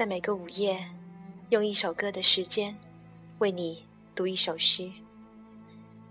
在每个午夜，用一首歌的时间，为你读一首诗。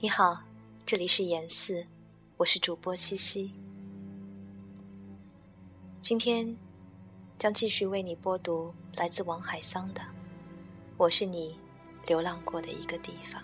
你好，这里是严四，我是主播西西。今天将继续为你播读来自王海桑的《我是你流浪过的一个地方》。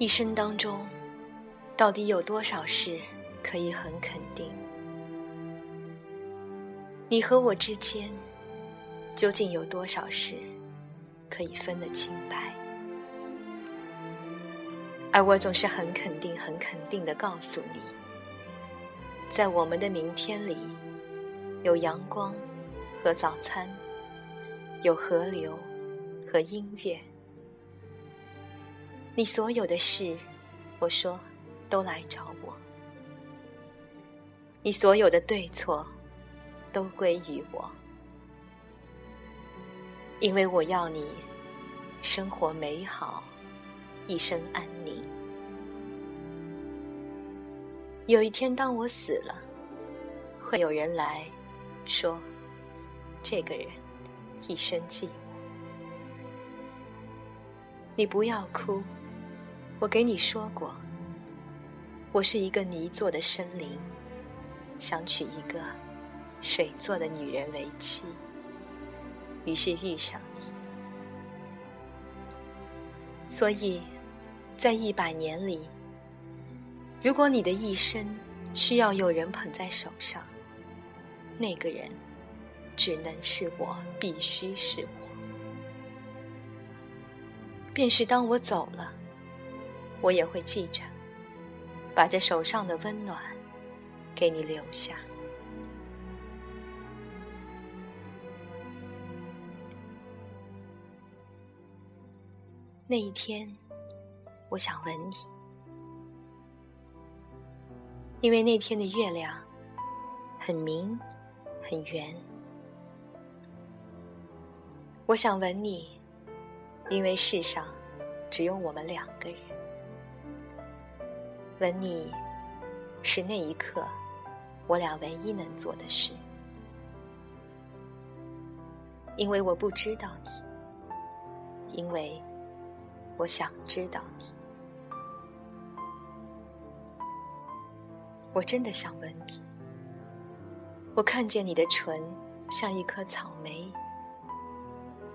一生当中，到底有多少事可以很肯定？你和我之间，究竟有多少事可以分得清白？而我总是很肯定、很肯定的告诉你，在我们的明天里，有阳光和早餐，有河流和音乐。你所有的事，我说，都来找我。你所有的对错，都归于我，因为我要你生活美好，一生安宁。有一天，当我死了，会有人来说，这个人一生寂寞。你不要哭。我给你说过，我是一个泥做的生灵，想娶一个水做的女人为妻。于是遇上你，所以，在一百年里，如果你的一生需要有人捧在手上，那个人只能是我，必须是我。便是当我走了。我也会记着，把这手上的温暖给你留下。那一天，我想吻你，因为那天的月亮很明很圆。我想吻你，因为世上只有我们两个人。吻你，是那一刻我俩唯一能做的事，因为我不知道你，因为我想知道你，我真的想吻你。我看见你的唇像一颗草莓，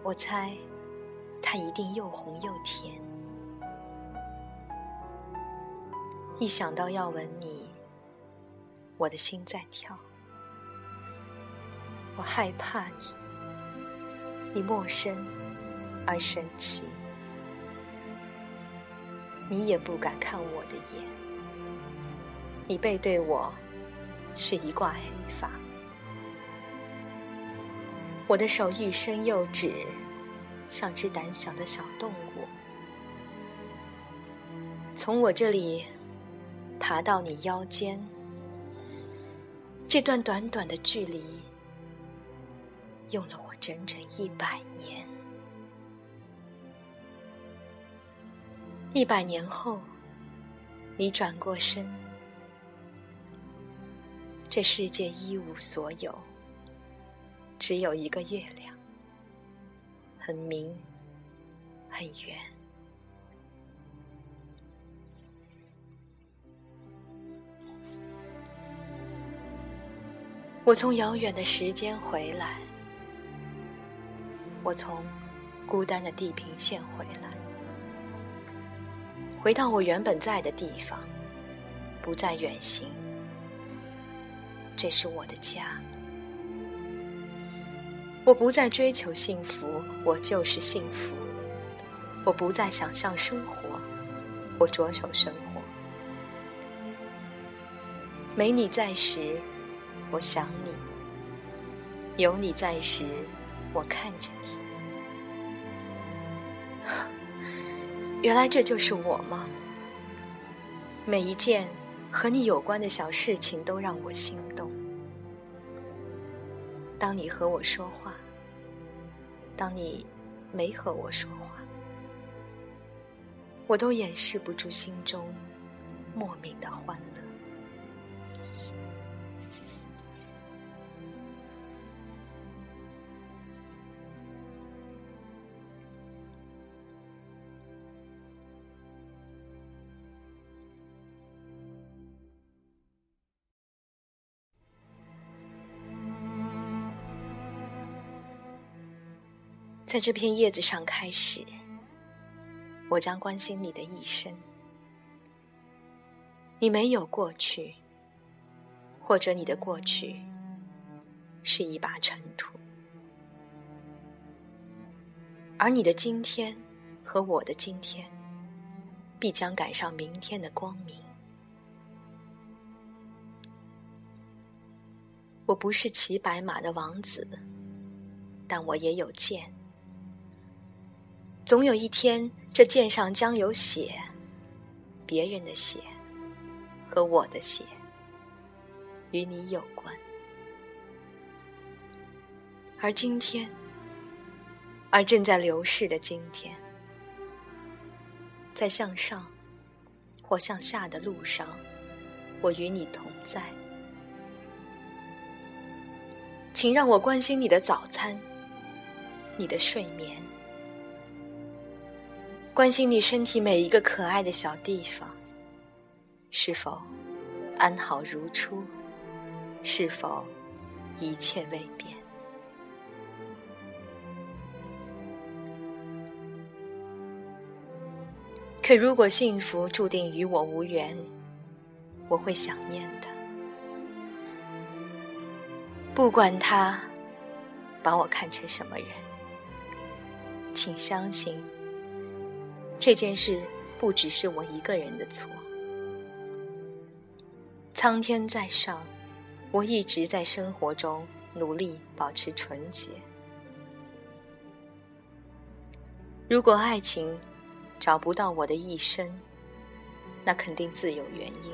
我猜它一定又红又甜。一想到要吻你，我的心在跳。我害怕你，你陌生而神奇，你也不敢看我的眼。你背对我，是一挂黑发。我的手欲伸又止，像只胆小的小动物。从我这里。爬到你腰间，这段短短的距离，用了我整整一百年。一百年后，你转过身，这世界一无所有，只有一个月亮，很明，很圆。我从遥远的时间回来，我从孤单的地平线回来，回到我原本在的地方，不再远行。这是我的家。我不再追求幸福，我就是幸福。我不再想象生活，我着手生活。没你在时。我想你，有你在时，我看着你。原来这就是我吗？每一件和你有关的小事情都让我心动。当你和我说话，当你没和我说话，我都掩饰不住心中莫名的欢乐。在这片叶子上开始，我将关心你的一生。你没有过去，或者你的过去是一把尘土，而你的今天和我的今天，必将赶上明天的光明。我不是骑白马的王子，但我也有剑。总有一天，这剑上将有血，别人的血和我的血，与你有关。而今天，而正在流逝的今天，在向上或向下的路上，我与你同在。请让我关心你的早餐，你的睡眠。关心你身体每一个可爱的小地方，是否安好如初？是否一切未变？可如果幸福注定与我无缘，我会想念的。不管他把我看成什么人，请相信。这件事不只是我一个人的错。苍天在上，我一直在生活中努力保持纯洁。如果爱情找不到我的一生，那肯定自有原因。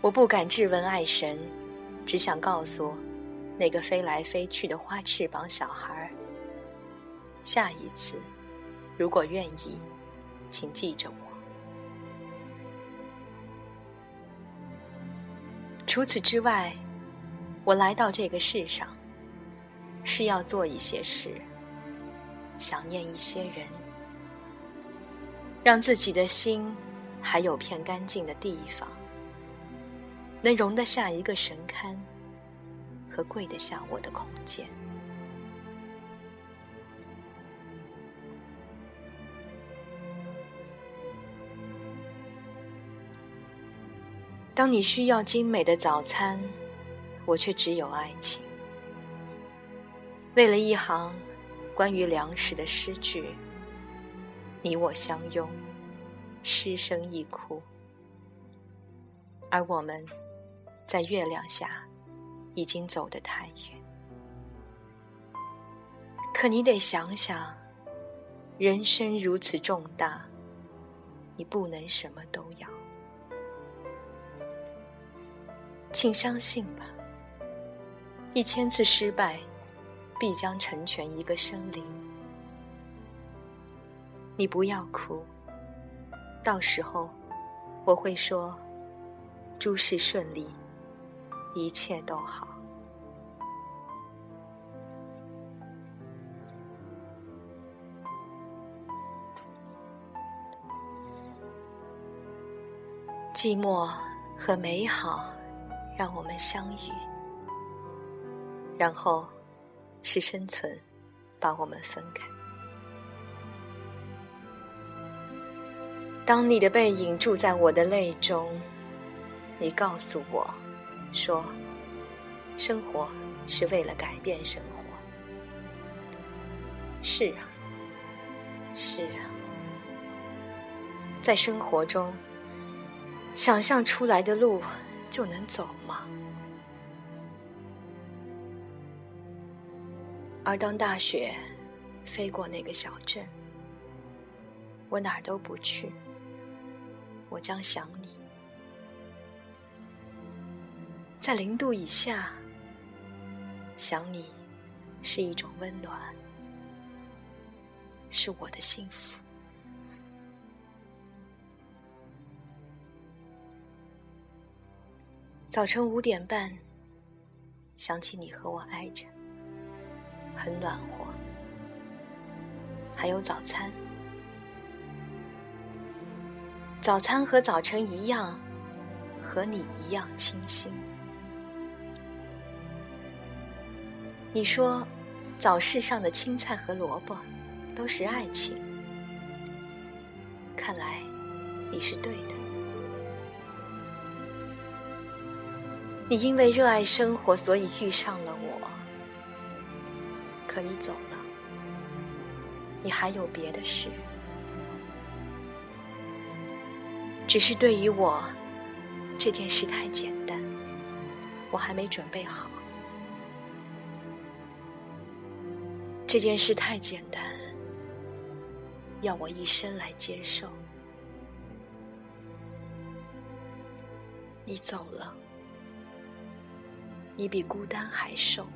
我不敢质问爱神，只想告诉那个飞来飞去的花翅膀小孩：下一次。如果愿意，请记着我。除此之外，我来到这个世上，是要做一些事，想念一些人，让自己的心还有片干净的地方，能容得下一个神龛和跪得下我的空间。当你需要精美的早餐，我却只有爱情。为了一行关于粮食的诗句，你我相拥，失声一哭。而我们，在月亮下，已经走得太远。可你得想想，人生如此重大，你不能什么都要。请相信吧，一千次失败，必将成全一个生灵。你不要哭，到时候我会说，诸事顺利，一切都好。寂寞和美好。让我们相遇，然后是生存把我们分开。当你的背影住在我的泪中，你告诉我，说，生活是为了改变生活。是啊，是啊，在生活中，想象出来的路。就能走吗？而当大雪飞过那个小镇，我哪儿都不去，我将想你。在零度以下，想你是一种温暖，是我的幸福。早晨五点半，想起你和我挨着。很暖和，还有早餐。早餐和早晨一样，和你一样清新。你说，早市上的青菜和萝卜都是爱情。看来你是对的。你因为热爱生活，所以遇上了我。可你走了，你还有别的事。只是对于我，这件事太简单，我还没准备好。这件事太简单，要我一生来接受。你走了，你比孤单还瘦。